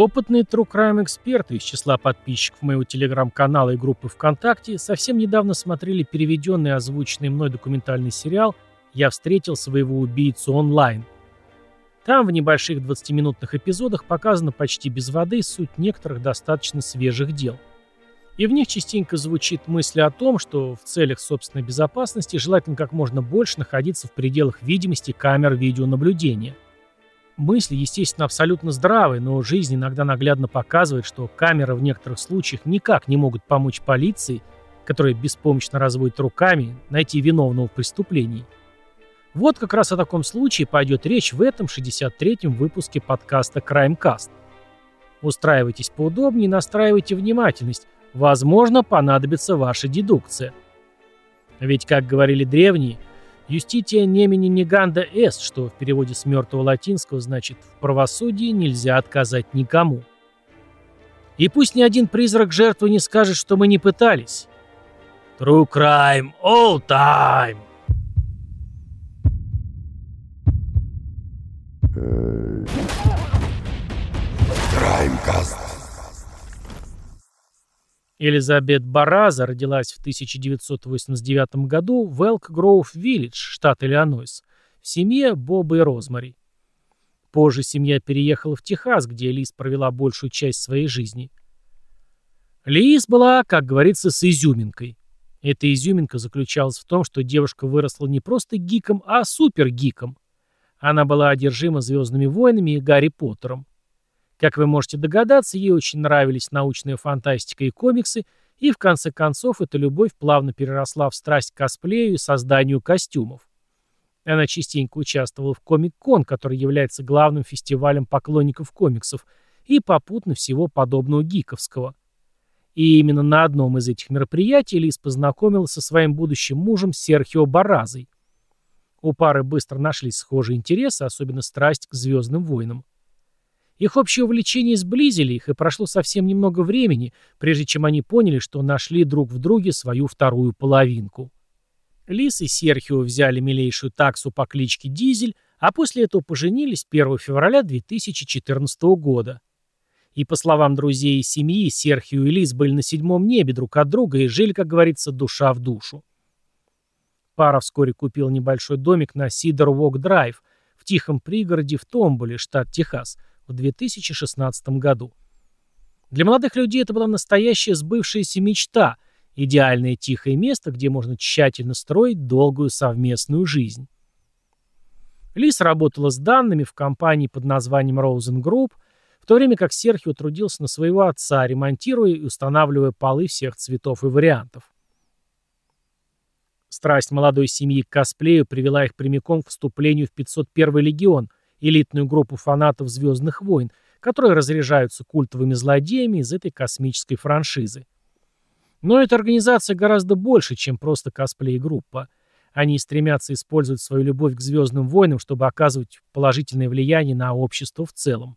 Опытные True Crime эксперты из числа подписчиков моего телеграм-канала и группы ВКонтакте совсем недавно смотрели переведенный и озвученный мной документальный сериал «Я встретил своего убийцу онлайн». Там в небольших 20-минутных эпизодах показана почти без воды суть некоторых достаточно свежих дел. И в них частенько звучит мысль о том, что в целях собственной безопасности желательно как можно больше находиться в пределах видимости камер видеонаблюдения – Мысли, естественно, абсолютно здравые, но жизнь иногда наглядно показывает, что камеры в некоторых случаях никак не могут помочь полиции, которая беспомощно разводит руками, найти виновного в преступлении. Вот как раз о таком случае пойдет речь в этом 63-м выпуске подкаста CrimeCast. Устраивайтесь поудобнее настраивайте внимательность. Возможно, понадобится ваша дедукция. Ведь, как говорили древние, Юстития немени неганда эст, что в переводе с мертвого латинского значит «в правосудии нельзя отказать никому». И пусть ни один призрак жертвы не скажет, что мы не пытались. True crime all time. Краймкаст. Элизабет Бараза родилась в 1989 году в Элк-Гроув-Виллидж, штат Иллинойс, в семье Боба и Розмари. Позже семья переехала в Техас, где Лиз провела большую часть своей жизни. Лиз была, как говорится, с изюминкой. Эта изюминка заключалась в том, что девушка выросла не просто гиком, а супергиком. Она была одержима «Звездными войнами» и Гарри Поттером. Как вы можете догадаться, ей очень нравились научная фантастика и комиксы, и в конце концов эта любовь плавно переросла в страсть к косплею и созданию костюмов. Она частенько участвовала в Комик-Кон, который является главным фестивалем поклонников комиксов, и попутно всего подобного гиковского. И именно на одном из этих мероприятий Лиз познакомилась со своим будущим мужем Серхио Баразой. У пары быстро нашлись схожие интересы, особенно страсть к «Звездным войнам». Их общее увлечение сблизили их, и прошло совсем немного времени, прежде чем они поняли, что нашли друг в друге свою вторую половинку. Лис и Серхио взяли милейшую таксу по кличке Дизель, а после этого поженились 1 февраля 2014 года. И по словам друзей и семьи, Серхио и Лис были на седьмом небе друг от друга и жили, как говорится, душа в душу. Пара вскоре купила небольшой домик на Сидор Вок Драйв в тихом пригороде в Томболе, штат Техас – в 2016 году. Для молодых людей это была настоящая сбывшаяся мечта, идеальное тихое место, где можно тщательно строить долгую совместную жизнь. Лис работала с данными в компании под названием Rosen Group, в то время как Серхио трудился на своего отца, ремонтируя и устанавливая полы всех цветов и вариантов. Страсть молодой семьи к косплею привела их прямиком к вступлению в 501 легион – элитную группу фанатов «Звездных войн», которые разряжаются культовыми злодеями из этой космической франшизы. Но эта организация гораздо больше, чем просто косплей-группа. Они стремятся использовать свою любовь к «Звездным войнам», чтобы оказывать положительное влияние на общество в целом.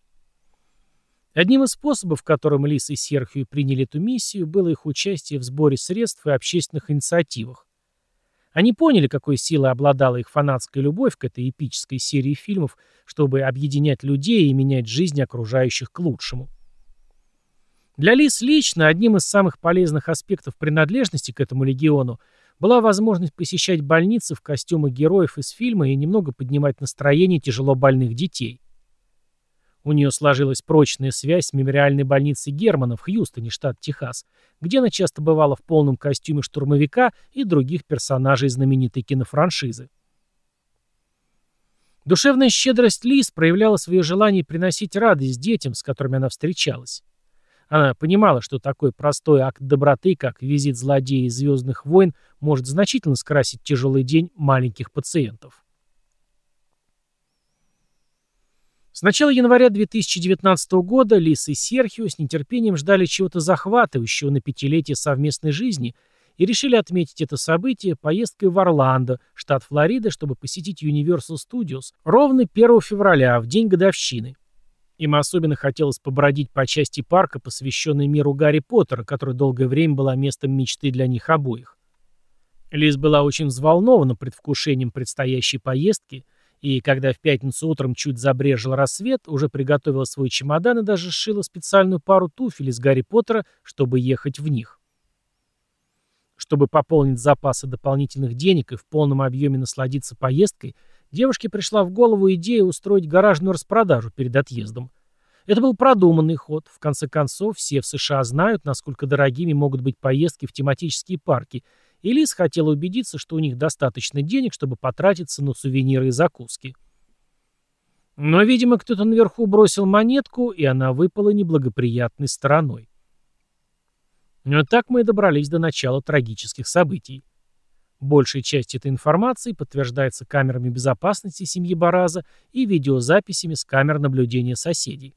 Одним из способов, которым Лис и Серхио приняли эту миссию, было их участие в сборе средств и общественных инициативах. Они поняли, какой силой обладала их фанатская любовь к этой эпической серии фильмов, чтобы объединять людей и менять жизнь окружающих к лучшему. Для Лис лично одним из самых полезных аспектов принадлежности к этому легиону была возможность посещать больницы в костюмах героев из фильма и немного поднимать настроение тяжело больных детей. У нее сложилась прочная связь с мемориальной больницей Германа в Хьюстоне, штат Техас, где она часто бывала в полном костюме штурмовика и других персонажей знаменитой кинофраншизы. Душевная щедрость Лиз проявляла свое желание приносить радость детям, с которыми она встречалась. Она понимала, что такой простой акт доброты, как визит злодея из «Звездных войн», может значительно скрасить тяжелый день маленьких пациентов. С начала января 2019 года Лис и Серхио с нетерпением ждали чего-то захватывающего на пятилетие совместной жизни и решили отметить это событие поездкой в Орландо, штат Флорида, чтобы посетить Universal Studios ровно 1 февраля, в день годовщины. Им особенно хотелось побродить по части парка, посвященной миру Гарри Поттера, который долгое время была местом мечты для них обоих. Лиз была очень взволнована предвкушением предстоящей поездки – И когда в пятницу утром чуть забрежил рассвет, уже приготовила свой чемодан и даже сшила специальную пару туфель из Гарри Поттера, чтобы ехать в них. Чтобы пополнить запасы дополнительных денег и в полном объеме насладиться поездкой, девушке пришла в голову идея устроить гаражную распродажу перед отъездом. Это был продуманный ход. В конце концов, все в США знают, насколько дорогими могут быть поездки в тематические парки, и хотела убедиться, что у них достаточно денег, чтобы потратиться на сувениры и закуски. Но, видимо, кто-то наверху бросил монетку, и она выпала неблагоприятной стороной. Но так мы и добрались до начала трагических событий. Большая часть этой информации подтверждается камерами безопасности семьи Бараза и видеозаписями с камер наблюдения соседей.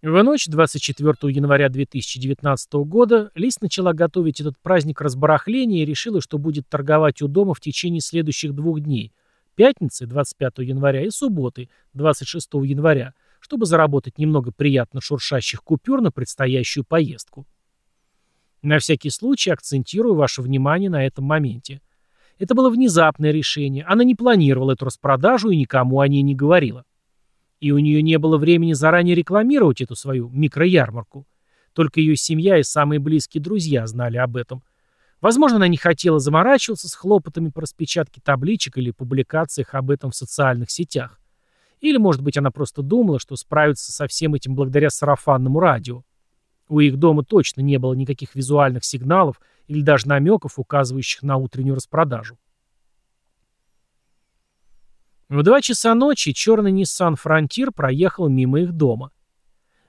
В ночь 24 января 2019 года Лис начала готовить этот праздник разбарахления и решила, что будет торговать у дома в течение следующих двух дней – пятницы, 25 января, и субботы, 26 января, чтобы заработать немного приятно шуршащих купюр на предстоящую поездку. На всякий случай акцентирую ваше внимание на этом моменте. Это было внезапное решение, она не планировала эту распродажу и никому о ней не говорила. И у нее не было времени заранее рекламировать эту свою микроярмарку. Только ее семья и самые близкие друзья знали об этом. Возможно, она не хотела заморачиваться с хлопотами по распечатке табличек или публикациях об этом в социальных сетях. Или, может быть, она просто думала, что справится со всем этим благодаря сарафанному радио. У их дома точно не было никаких визуальных сигналов или даже намеков, указывающих на утреннюю распродажу. В два часа ночи черный Nissan Frontier проехал мимо их дома.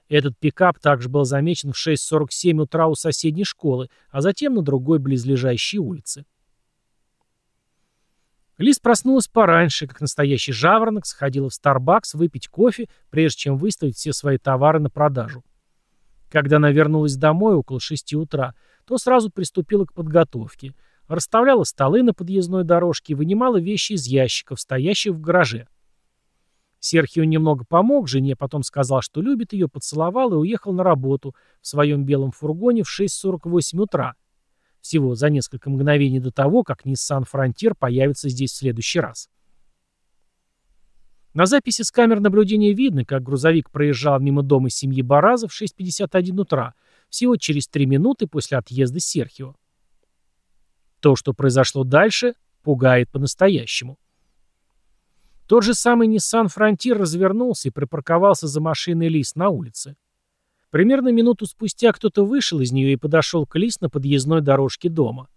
Этот пикап также был замечен в 6.47 утра у соседней школы, а затем на другой близлежащей улице. Лиз проснулась пораньше, как настоящий жаворонок, сходила в Starbucks выпить кофе, прежде чем выставить все свои товары на продажу. Когда она вернулась домой около 6 утра, то сразу приступила к подготовке – Расставляла столы на подъездной дорожке и вынимала вещи из ящиков, стоящих в гараже. Серхио немного помог жене, потом сказал, что любит ее, поцеловал и уехал на работу в своем белом фургоне в 6.48 утра. Всего за несколько мгновений до того, как Nissan Frontier появится здесь в следующий раз. На записи с камер наблюдения видно, как грузовик проезжал мимо дома семьи Бараза в 6.51 утра, всего через 3 минуты после отъезда Серхио. То, что произошло дальше, пугает по-настоящему. Тот же самый Nissan Frontier развернулся и припарковался за машиной Лис на улице. Примерно минуту спустя кто-то вышел из нее и подошел к Лис на подъездной дорожке дома.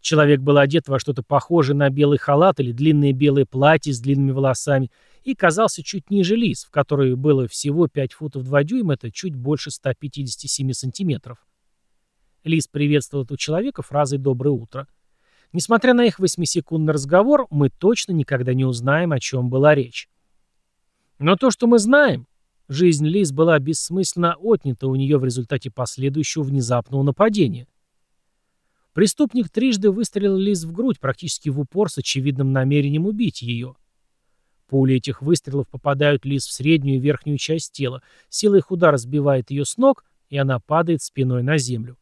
Человек был одет во что-то похожее на белый халат или длинное белое платье с длинными волосами и казался чуть ниже Лис, в которой было всего 5 футов 2 дюйма, это чуть больше 157 сантиметров. Лис приветствовал этого человека фразой «доброе утро». Несмотря на их восьмисекундный разговор, мы точно никогда не узнаем, о чем была речь. Но то, что мы знаем, жизнь Лиз была бессмысленно отнята у нее в результате последующего внезапного нападения. Преступник трижды выстрелил Лиз в грудь, практически в упор, с очевидным намерением убить ее. Пули этих выстрелов попадают Лиз в среднюю и верхнюю часть тела, сила их удара сбивает ее с ног, и она падает спиной на землю.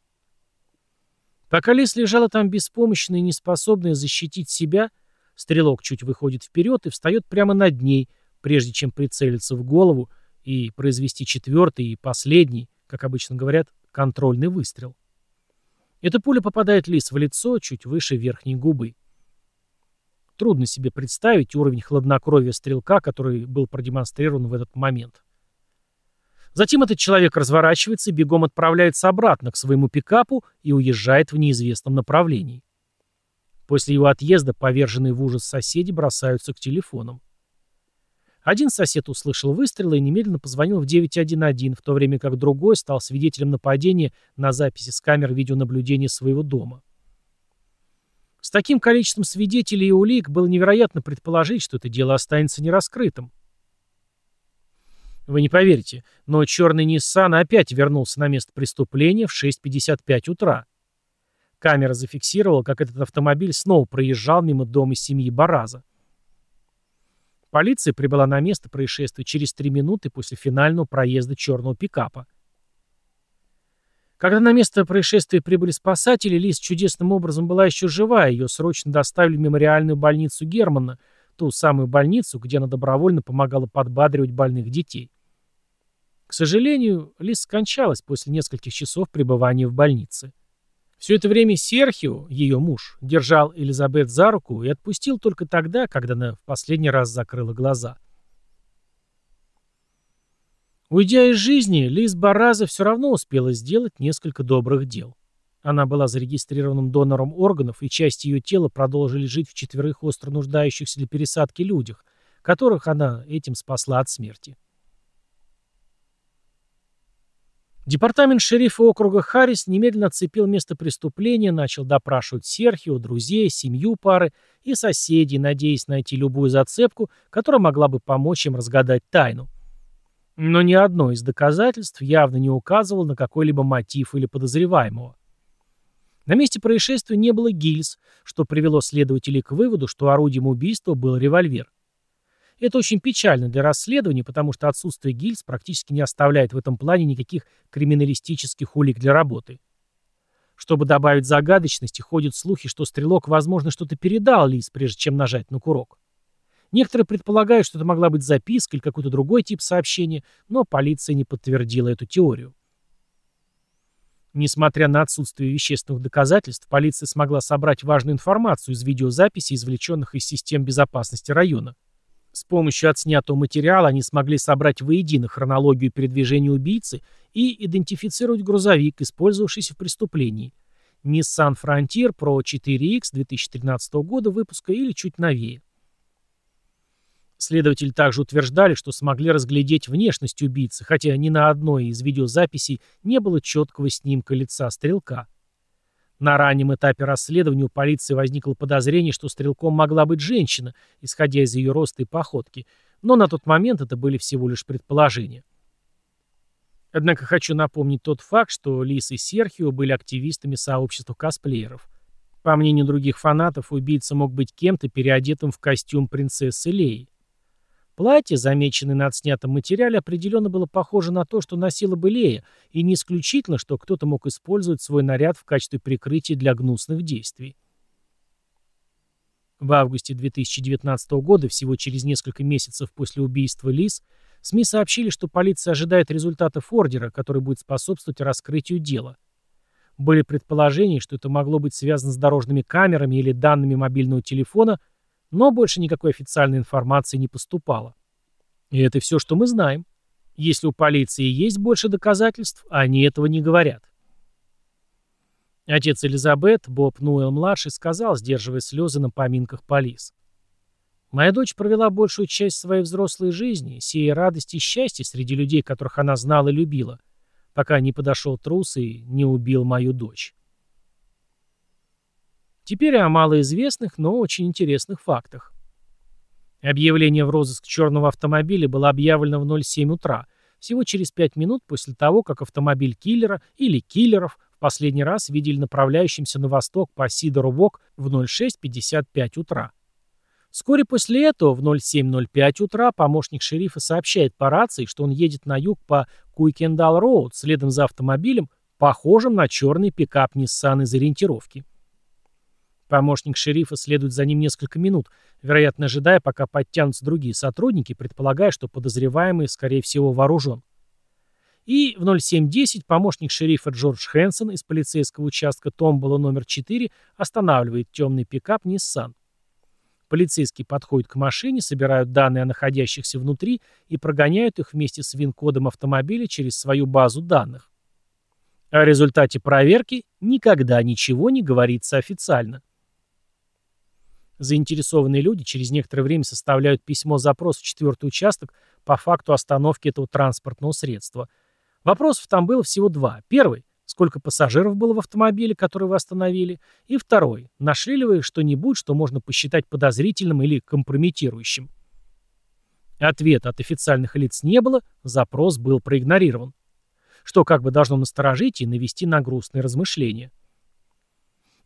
Пока Лис лежала там беспомощная и неспособная защитить себя, стрелок чуть выходит вперед и встает прямо над ней, прежде чем прицелиться в голову и произвести четвертый и последний, как обычно говорят, контрольный выстрел. Эта пуля попадает Лис в лицо, чуть выше верхней губы. Трудно себе представить уровень хладнокровия стрелка, который был продемонстрирован в этот момент. Затем этот человек разворачивается и бегом отправляется обратно к своему пикапу и уезжает в неизвестном направлении. После его отъезда поверженные в ужас соседи бросаются к телефонам. Один сосед услышал выстрелы и немедленно позвонил в 911, в то время как другой стал свидетелем нападения на записи с камер видеонаблюдения своего дома. С таким количеством свидетелей и улик было невероятно предположить, что это дело останется нераскрытым. Вы не поверите, но черный Ниссан опять вернулся на место преступления в 6.55 утра. Камера зафиксировала, как этот автомобиль снова проезжал мимо дома семьи Бараза. Полиция прибыла на место происшествия через три минуты после финального проезда черного пикапа. Когда на место происшествия прибыли спасатели, Лиз чудесным образом была еще жива, ее срочно доставили в мемориальную больницу Германа, ту самую больницу, где она добровольно помогала подбадривать больных детей. К сожалению, Лиз скончалась после нескольких часов пребывания в больнице. Все это время Серхио, ее муж, держал Элизабет за руку и отпустил только тогда, когда она в последний раз закрыла глаза. Уйдя из жизни, Лиз Бараза все равно успела сделать несколько добрых дел. Она была зарегистрированным донором органов, и часть ее тела продолжили жить в четверых остро нуждающихся для пересадки людях, которых она этим спасла от смерти. Департамент шерифа округа Харрис немедленно оцепил место преступления, начал допрашивать Серхио, друзей, семью пары и соседей, надеясь найти любую зацепку, которая могла бы помочь им разгадать тайну. Но ни одно из доказательств явно не указывало на какой-либо мотив или подозреваемого. На месте происшествия не было гильз, что привело следователей к выводу, что орудием убийства был револьвер. Это очень печально для расследования, потому что отсутствие гильз практически не оставляет в этом плане никаких криминалистических улик для работы. Чтобы добавить загадочности, ходят слухи, что стрелок, возможно, что-то передал Лиз, прежде чем нажать на курок. Некоторые предполагают, что это могла быть записка или какой-то другой тип сообщения, но полиция не подтвердила эту теорию. Несмотря на отсутствие вещественных доказательств, полиция смогла собрать важную информацию из видеозаписей, извлеченных из систем безопасности района. С помощью отснятого материала они смогли собрать воедино хронологию передвижения убийцы и идентифицировать грузовик, использовавшийся в преступлении. Nissan Frontier Pro 4X 2013 года выпуска или чуть новее. Следователи также утверждали, что смогли разглядеть внешность убийцы, хотя ни на одной из видеозаписей не было четкого снимка лица стрелка. На раннем этапе расследования у полиции возникло подозрение, что стрелком могла быть женщина, исходя из ее роста и походки, но на тот момент это были всего лишь предположения. Однако хочу напомнить тот факт, что Лис и Серхио были активистами сообщества косплееров. По мнению других фанатов, убийца мог быть кем-то, переодетым в костюм принцессы Леи. Платье, замеченное на отснятом материале, определенно было похоже на то, что носила бы Лея, и не исключительно, что кто-то мог использовать свой наряд в качестве прикрытия для гнусных действий. В августе 2019 года, всего через несколько месяцев после убийства Лиз, СМИ сообщили, что полиция ожидает результатов ордера, который будет способствовать раскрытию дела. Были предположения, что это могло быть связано с дорожными камерами или данными мобильного телефона – но больше никакой официальной информации не поступало. И это все, что мы знаем. Если у полиции есть больше доказательств, они этого не говорят. Отец Элизабет, Боб Нуэлл-младший, сказал, сдерживая слезы на поминках полис. «Моя дочь провела большую часть своей взрослой жизни, сея радость и счастье среди людей, которых она знала и любила, пока не подошел трус и не убил мою дочь». Теперь о малоизвестных, но очень интересных фактах. Объявление в розыск черного автомобиля было объявлено в 07 утра, всего через 5 минут после того, как автомобиль киллера или киллеров в последний раз видели направляющимся на восток по Cedar Walk в 06.55 утра. Вскоре после этого в 07.05 утра помощник шерифа сообщает по рации, что он едет на юг по Kuykendahl Road следом за автомобилем, похожим на черный пикап Nissan из ориентировки. Помощник шерифа следует за ним несколько минут, вероятно, ожидая, пока подтянутся другие сотрудники, предполагая, что подозреваемый, скорее всего, вооружен. И в 07.10 помощник шерифа Джордж Хэнсон из полицейского участка Томбола номер 4 останавливает темный пикап Nissan. Полицейские подходят к машине, собирают данные о находящихся внутри и прогоняют их вместе с ВИН-кодом автомобиля через свою базу данных. О результате проверки никогда ничего не говорится официально. Заинтересованные люди через некоторое время составляют письмо-запрос в четвертый участок по факту остановки этого транспортного средства. Вопросов там было всего два. Первый – сколько пассажиров было в автомобиле, который вы остановили? И второй – нашли ли вы что-нибудь, что можно посчитать подозрительным или компрометирующим? Ответа от официальных лиц не было, запрос был проигнорирован. Что как бы должно насторожить и навести на грустные размышления.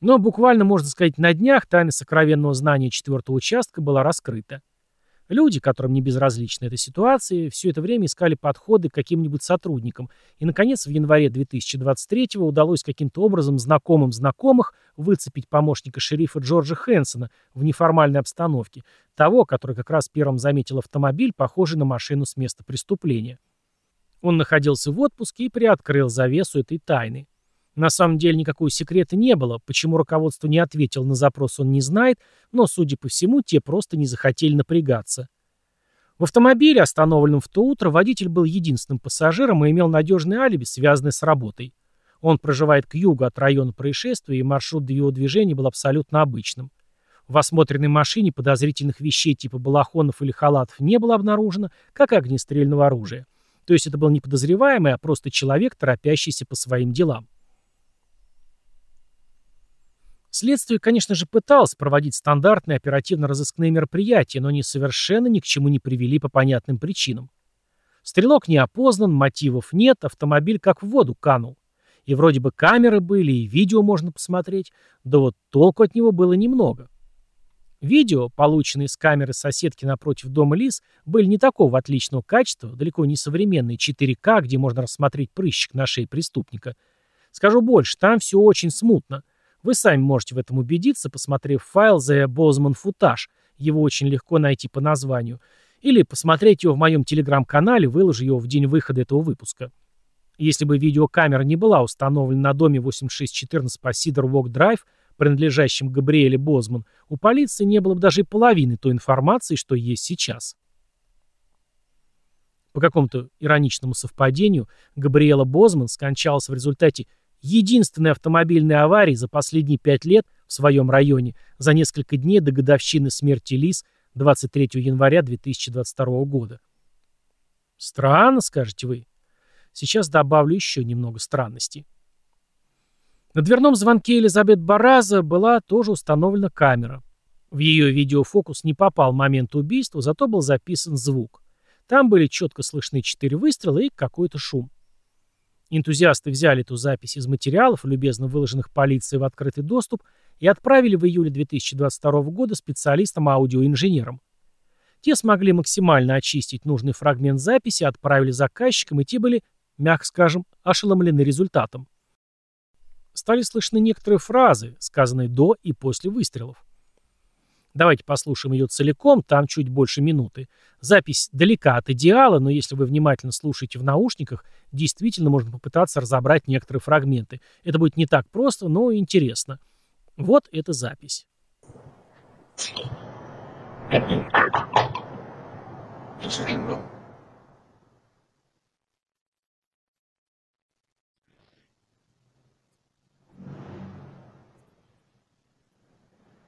Но буквально, можно сказать, на днях тайна сокровенного знания четвертого участка была раскрыта. Люди, которым не безразлична эта ситуация, все это время искали подходы к каким-нибудь сотрудникам, и, наконец, в январе 2023 удалось каким-то образом знакомым знакомых выцепить помощника шерифа Джорджа Хэнсона в неформальной обстановке, того, который как раз первым заметил автомобиль, похожий на машину с места преступления. Он находился в отпуске и приоткрыл завесу этой тайны. На самом деле никакого секрета не было, почему руководство не ответил на запрос он не знает, но, судя по всему, те просто не захотели напрягаться. В автомобиле, остановленном в то утро, водитель был единственным пассажиром и имел надежное алиби, связанное с работой. Он проживает к югу от района происшествия, и маршрут его движения был абсолютно обычным. В осмотренной машине подозрительных вещей типа балахонов или халатов не было обнаружено, как и огнестрельного оружия. То есть это был не подозреваемый, а просто человек, торопящийся по своим делам. Следствие, конечно же, пыталось проводить стандартные оперативно-розыскные мероприятия, но они совершенно ни к чему не привели по понятным причинам. Стрелок не опознан, мотивов нет, автомобиль как в воду канул. И вроде бы камеры были, и видео можно посмотреть, да вот толку от него было немного. Видео, полученные с камеры соседки напротив дома Лис, были не такого отличного качества, далеко не современные 4К, где можно рассмотреть прыщик на шее преступника. Скажу больше, там все очень смутно – вы сами можете в этом убедиться, посмотрев файл The Bozeman Footage. Его очень легко найти по названию. Или посмотреть его в моем телеграм-канале, выложу его в день выхода этого выпуска. Если бы видеокамера не была установлена на доме 8614 по Сидор Вок Драйв, принадлежащем Габриэле Бозман, у полиции не было бы даже и половины той информации, что есть сейчас. По какому-то ироничному совпадению, Габриэла Бозман скончалась в результате единственной автомобильной аварии за последние пять лет в своем районе за несколько дней до годовщины смерти Лис 23 января 2022 года. Странно, скажете вы. Сейчас добавлю еще немного странностей. На дверном звонке Элизабет Бараза была тоже установлена камера. В ее видеофокус не попал момент убийства, зато был записан звук. Там были четко слышны четыре выстрела и какой-то шум. Энтузиасты взяли эту запись из материалов, любезно выложенных полицией в открытый доступ, и отправили в июле 2022 года специалистам-аудиоинженерам. Те смогли максимально очистить нужный фрагмент записи, отправили заказчикам, и те были, мягко скажем, ошеломлены результатом. Стали слышны некоторые фразы, сказанные до и после выстрелов. Давайте послушаем ее целиком, там чуть больше минуты. Запись далека от идеала, но если вы внимательно слушаете в наушниках, действительно можно попытаться разобрать некоторые фрагменты. Это будет не так просто, но интересно. Вот эта запись.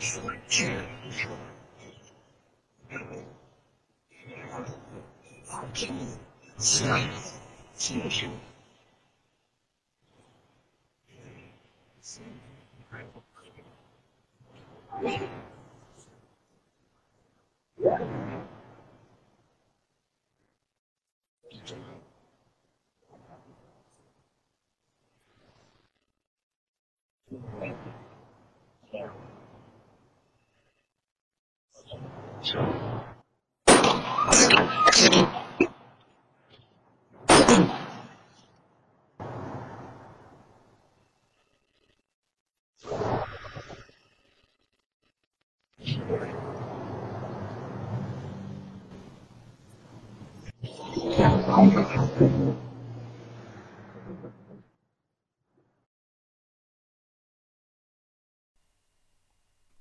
所っちへ行け。でも、この先に、次第、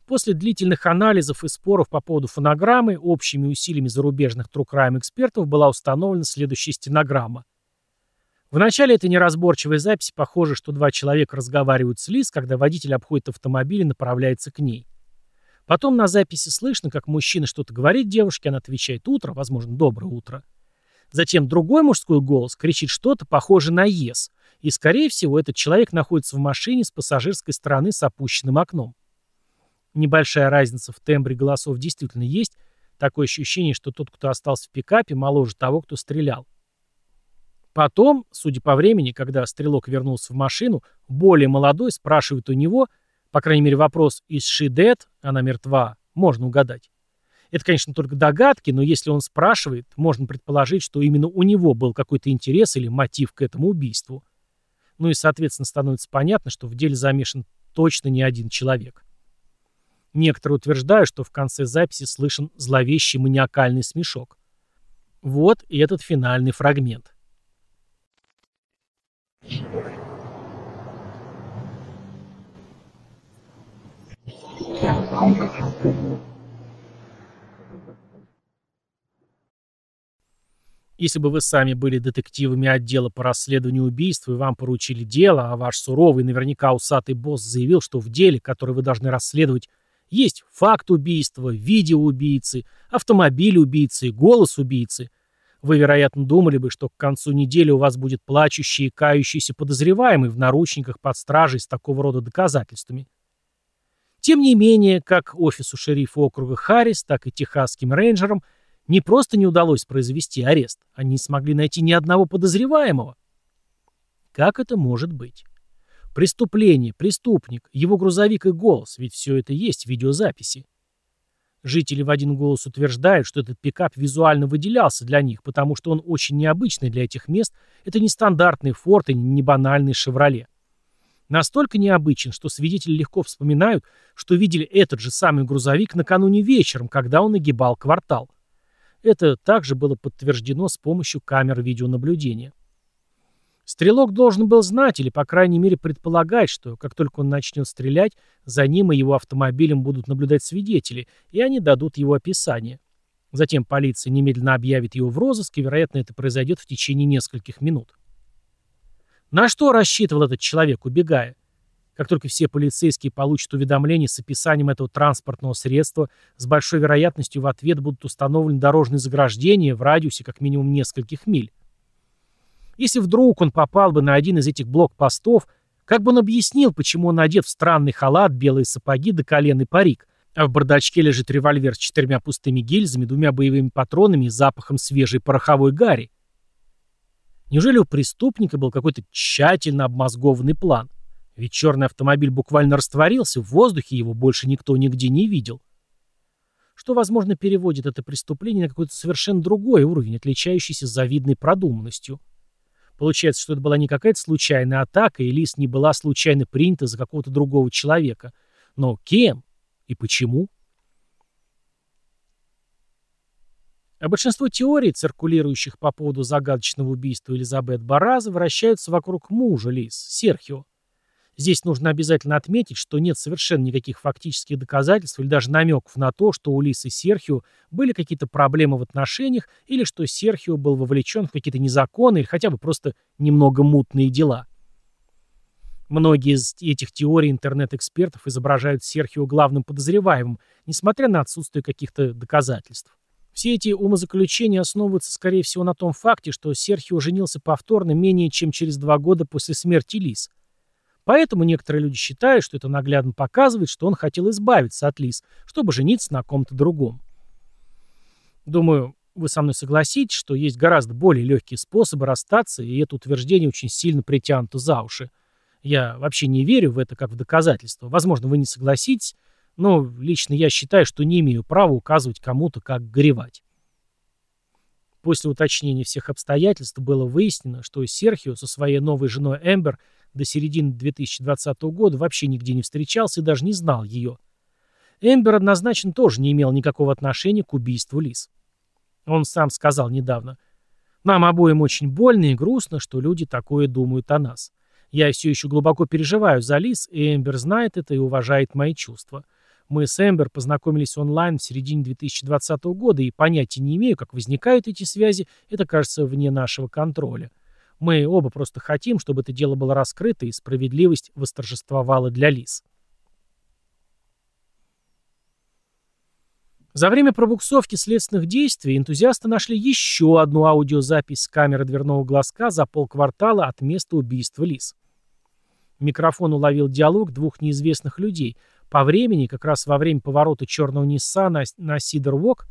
После длительных анализов и споров по поводу фонограммы общими усилиями зарубежных crime экспертов была установлена следующая стенограмма. В начале этой неразборчивой записи похоже, что два человека разговаривают с Лиз, когда водитель обходит автомобиль и направляется к ней. Потом на записи слышно, как мужчина что-то говорит девушке, она отвечает «утро», возможно, «доброе утро». Затем другой мужской голос кричит что-то похожее на «ес», и, скорее всего, этот человек находится в машине с пассажирской стороны с опущенным окном. Небольшая разница в тембре голосов действительно есть, такое ощущение, что тот, кто остался в пикапе, моложе того, кто стрелял. Потом, судя по времени, когда стрелок вернулся в машину, более молодой спрашивает у него, по крайней мере вопрос «Is she dead?» Она мертва. Можно угадать. Это, конечно, только догадки, но если он спрашивает, можно предположить, что именно у него был какой-то интерес или мотив к этому убийству. Ну и, соответственно, становится понятно, что в деле замешан точно не один человек. Некоторые утверждают, что в конце записи слышен зловещий маниакальный смешок. Вот и этот финальный фрагмент. Если бы вы сами были детективами отдела по расследованию убийств и вам поручили дело, а ваш суровый, наверняка усатый босс заявил, что в деле, которое вы должны расследовать, есть факт убийства, видео убийцы, автомобиль убийцы, голос убийцы, вы, вероятно, думали бы, что к концу недели у вас будет плачущий и кающийся подозреваемый в наручниках под стражей с такого рода доказательствами. Тем не менее, как офису шерифа округа Харрис, так и техасским рейнджерам не просто не удалось произвести арест, они не смогли найти ни одного подозреваемого. Как это может быть? Преступление, преступник, его грузовик и голос, ведь все это есть в видеозаписи. Жители в один голос утверждают, что этот пикап визуально выделялся для них, потому что он очень необычный для этих мест. Это не стандартный Форд и не банальный Шевроле. Настолько необычен, что свидетели легко вспоминают, что видели этот же самый грузовик накануне вечером, когда он нагибал квартал. Это также было подтверждено с помощью камер видеонаблюдения. Стрелок должен был знать или, по крайней мере, предполагать, что, как только он начнет стрелять, за ним и его автомобилем будут наблюдать свидетели, и они дадут его описание. Затем полиция немедленно объявит его в розыск, и, вероятно, это произойдет в течение нескольких минут. На что рассчитывал этот человек, убегая? Как только все полицейские получат уведомление с описанием этого транспортного средства, с большой вероятностью в ответ будут установлены дорожные заграждения в радиусе как минимум нескольких миль. Если вдруг он попал бы на один из этих блокпостов, как бы он объяснил, почему он одет в странный халат, белые сапоги до колен и парик, а в бардачке лежит револьвер с четырьмя пустыми гильзами, двумя боевыми патронами и запахом свежей пороховой гари? Неужели у преступника был какой-то тщательно обмозгованный план? Ведь черный автомобиль буквально растворился, в воздухе его больше никто нигде не видел. Что, возможно, переводит это преступление на какой-то совершенно другой уровень, отличающийся завидной продуманностью. Получается, что это была не какая-то случайная атака, и Лис не была случайно принята за какого-то другого человека. Но кем и почему? А большинство теорий, циркулирующих по поводу загадочного убийства Элизабет Бараза, вращаются вокруг мужа Лис, Серхио. Здесь нужно обязательно отметить, что нет совершенно никаких фактических доказательств или даже намеков на то, что у Лисы и Серхио были какие-то проблемы в отношениях или что Серхио был вовлечен в какие-то незаконные или хотя бы просто немного мутные дела. Многие из этих теорий интернет-экспертов изображают Серхио главным подозреваемым, несмотря на отсутствие каких-то доказательств. Все эти умозаключения основываются, скорее всего, на том факте, что Серхио женился повторно менее чем через два года после смерти Лис – Поэтому некоторые люди считают, что это наглядно показывает, что он хотел избавиться от Лис, чтобы жениться на ком-то другом. Думаю, вы со мной согласитесь, что есть гораздо более легкие способы расстаться, и это утверждение очень сильно притянуто за уши. Я вообще не верю в это как в доказательство. Возможно, вы не согласитесь, но лично я считаю, что не имею права указывать кому-то, как горевать. После уточнения всех обстоятельств было выяснено, что Серхио со своей новой женой Эмбер – до середины 2020 года вообще нигде не встречался и даже не знал ее. Эмбер однозначно тоже не имел никакого отношения к убийству Лиз. Он сам сказал недавно, «Нам обоим очень больно и грустно, что люди такое думают о нас. Я все еще глубоко переживаю за Лиз, и Эмбер знает это и уважает мои чувства. Мы с Эмбер познакомились онлайн в середине 2020 года и понятия не имею, как возникают эти связи, это кажется вне нашего контроля. Мы оба просто хотим, чтобы это дело было раскрыто и справедливость восторжествовала для Лис. За время пробуксовки следственных действий энтузиасты нашли еще одну аудиозапись с камеры дверного глазка за полквартала от места убийства Лис. Микрофон уловил диалог двух неизвестных людей. По времени, как раз во время поворота черного Ниссана на Сидор-Вок,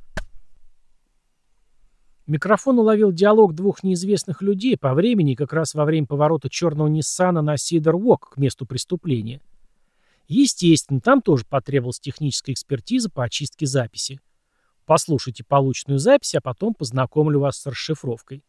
Микрофон уловил диалог двух неизвестных людей по времени, как раз во время поворота черного Ниссана на Сидор-Вок к месту преступления. Естественно, там тоже потребовалась техническая экспертиза по очистке записи. Послушайте полученную запись, а потом познакомлю вас с расшифровкой.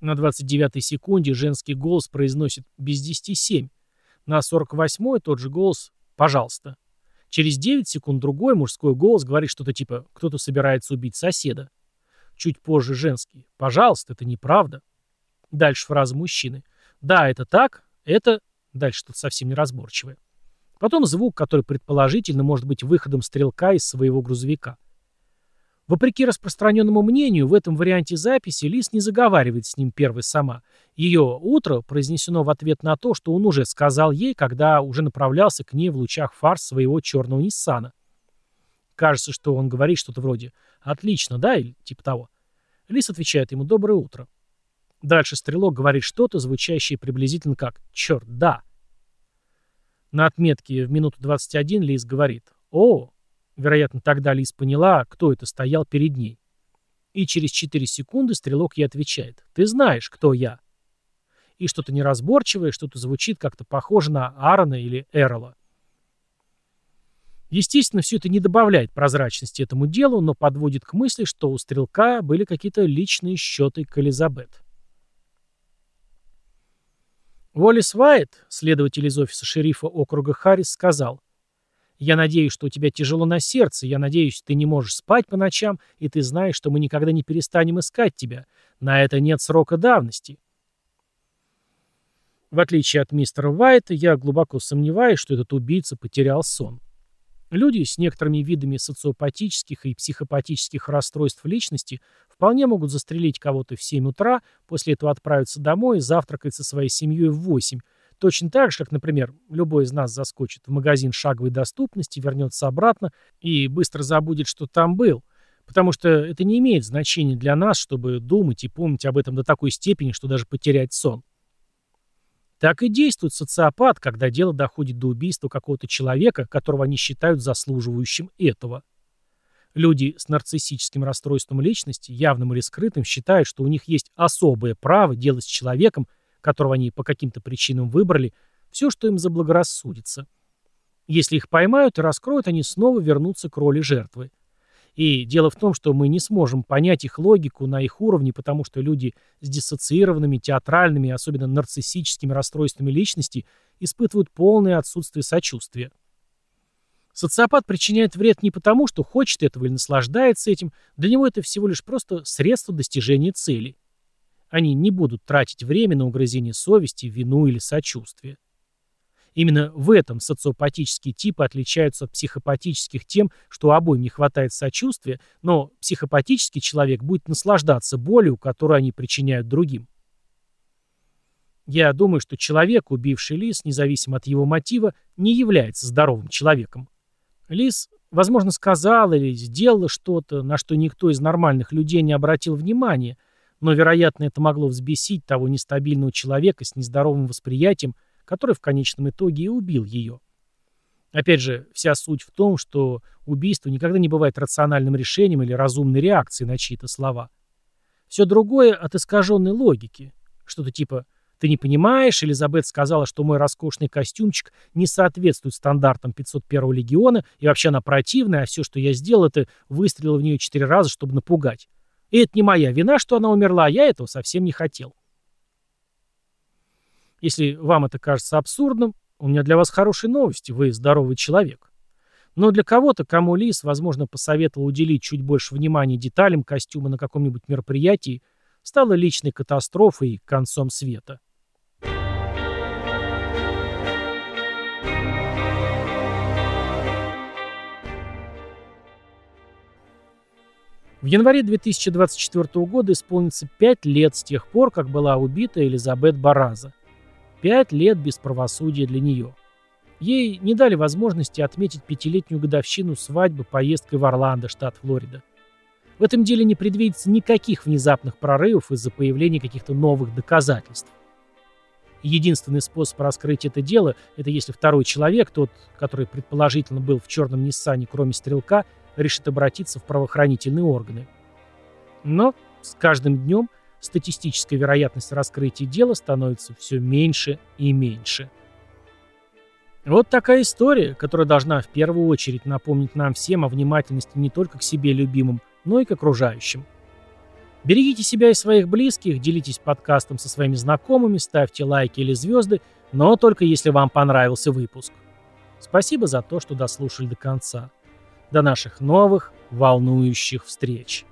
На 29-й секунде женский голос произносит «без 10 7». На 48-й тот же голос «пожалуйста». Через 9 секунд другой мужской голос говорит что-то типа «кто-то собирается убить соседа». Чуть позже женский «пожалуйста, это неправда». Дальше фраза мужчины «да, это так, это...» Дальше что-то совсем неразборчивое. Потом звук, который предположительно может быть выходом стрелка из своего грузовика. Вопреки распространенному мнению, в этом варианте записи Лис не заговаривает с ним первой сама. Ее «утро» произнесено в ответ на то, что он уже сказал ей, когда уже направлялся к ней в лучах фар своего черного Ниссана. Кажется, что он говорит что-то вроде «отлично, да?» или типа того. Лис отвечает ему «доброе утро». Дальше стрелок говорит что-то, звучащее приблизительно как «черт, да». На отметке в минуту 21 Лис говорит «О, Вероятно, тогда Лиз поняла, кто это стоял перед ней. И через 4 секунды стрелок ей отвечает. «Ты знаешь, кто я». И что-то неразборчивое, что-то звучит как-то похоже на Аарона или Эрола. Естественно, все это не добавляет прозрачности этому делу, но подводит к мысли, что у стрелка были какие-то личные счеты к Элизабет. Уоллес Вайт, следователь из офиса шерифа округа Харрис, сказал, я надеюсь, что у тебя тяжело на сердце, я надеюсь, ты не можешь спать по ночам, и ты знаешь, что мы никогда не перестанем искать тебя. На это нет срока давности. В отличие от мистера Уайта, я глубоко сомневаюсь, что этот убийца потерял сон. Люди с некоторыми видами социопатических и психопатических расстройств личности вполне могут застрелить кого-то в 7 утра, после этого отправиться домой и завтракать со своей семьей в 8, Точно так же, как, например, любой из нас заскочит в магазин шаговой доступности, вернется обратно и быстро забудет, что там был. Потому что это не имеет значения для нас, чтобы думать и помнить об этом до такой степени, что даже потерять сон. Так и действует социопат, когда дело доходит до убийства какого-то человека, которого они считают заслуживающим этого. Люди с нарциссическим расстройством личности, явным или скрытым, считают, что у них есть особое право делать с человеком которого они по каким-то причинам выбрали, все, что им заблагорассудится. Если их поймают и раскроют, они снова вернутся к роли жертвы. И дело в том, что мы не сможем понять их логику на их уровне, потому что люди с диссоциированными, театральными, особенно нарциссическими расстройствами личности испытывают полное отсутствие сочувствия. Социопат причиняет вред не потому, что хочет этого или наслаждается этим, для него это всего лишь просто средство достижения цели. Они не будут тратить время на угрызение совести, вину или сочувствие. Именно в этом социопатические типы отличаются от психопатических тем, что обоим не хватает сочувствия, но психопатический человек будет наслаждаться болью, которую они причиняют другим. Я думаю, что человек, убивший лис, независимо от его мотива, не является здоровым человеком. Лис, возможно, сказал или сделал что-то, на что никто из нормальных людей не обратил внимания, но, вероятно, это могло взбесить того нестабильного человека с нездоровым восприятием, который в конечном итоге и убил ее. Опять же, вся суть в том, что убийство никогда не бывает рациональным решением или разумной реакцией на чьи-то слова. Все другое от искаженной логики. Что-то типа «ты не понимаешь», Элизабет сказала, что мой роскошный костюмчик не соответствует стандартам 501-го легиона, и вообще она противная, а все, что я сделал, это выстрелил в нее четыре раза, чтобы напугать. И это не моя вина, что она умерла, а я этого совсем не хотел. Если вам это кажется абсурдным, у меня для вас хорошие новости, вы здоровый человек. Но для кого-то, кому Лис, возможно, посоветовал уделить чуть больше внимания деталям костюма на каком-нибудь мероприятии, стало личной катастрофой и концом света. В январе 2024 года исполнится пять лет с тех пор, как была убита Элизабет Бараза. Пять лет без правосудия для нее. Ей не дали возможности отметить пятилетнюю годовщину свадьбы поездкой в Орландо, штат Флорида. В этом деле не предвидится никаких внезапных прорывов из-за появления каких-то новых доказательств. Единственный способ раскрыть это дело – это если второй человек, тот, который предположительно был в черном Ниссане, кроме стрелка, решит обратиться в правоохранительные органы. Но с каждым днем – статистическая вероятность раскрытия дела становится все меньше и меньше. Вот такая история, которая должна в первую очередь напомнить нам всем о внимательности не только к себе любимым, но и к окружающим. Берегите себя и своих близких, делитесь подкастом со своими знакомыми, ставьте лайки или звезды, но только если вам понравился выпуск. Спасибо за то, что дослушали до конца. До наших новых волнующих встреч!